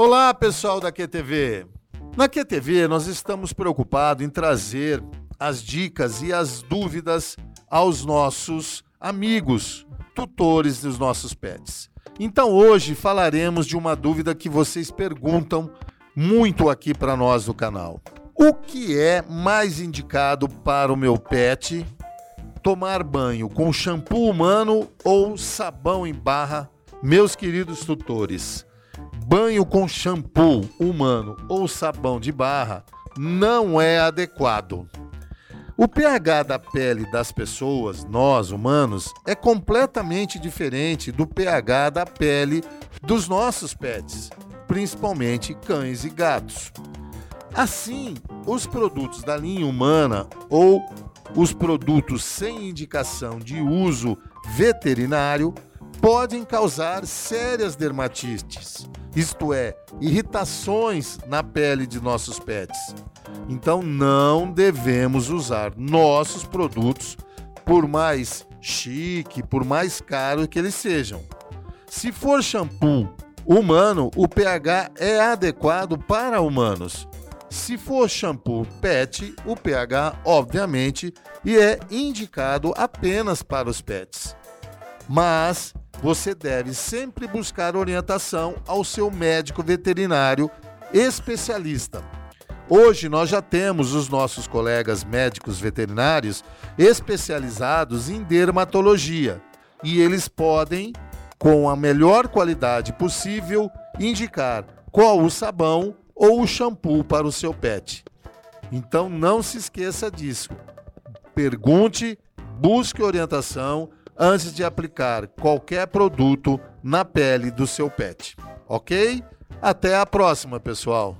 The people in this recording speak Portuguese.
Olá, pessoal da QTV. Na QTV, nós estamos preocupados em trazer as dicas e as dúvidas aos nossos amigos, tutores dos nossos pets. Então, hoje falaremos de uma dúvida que vocês perguntam muito aqui para nós do canal. O que é mais indicado para o meu pet tomar banho com shampoo humano ou sabão em barra? Meus queridos tutores, banho com shampoo humano ou sabão de barra não é adequado. O pH da pele das pessoas, nós humanos, é completamente diferente do pH da pele dos nossos pets, principalmente cães e gatos. Assim, os produtos da linha humana ou os produtos sem indicação de uso veterinário podem causar sérias dermatites, isto é, irritações na pele de nossos pets. Então não devemos usar nossos produtos, por mais chique, por mais caro que eles sejam. Se for shampoo humano, o pH é adequado para humanos. Se for shampoo pet, o pH, obviamente, e é indicado apenas para os pets. Mas você deve sempre buscar orientação ao seu médico veterinário especialista. Hoje nós já temos os nossos colegas médicos veterinários especializados em dermatologia e eles podem, com a melhor qualidade possível, indicar qual o sabão ou o shampoo para o seu pet. Então não se esqueça disso. Pergunte, busque orientação antes de aplicar qualquer produto na pele do seu pet. Ok? Até a próxima, pessoal!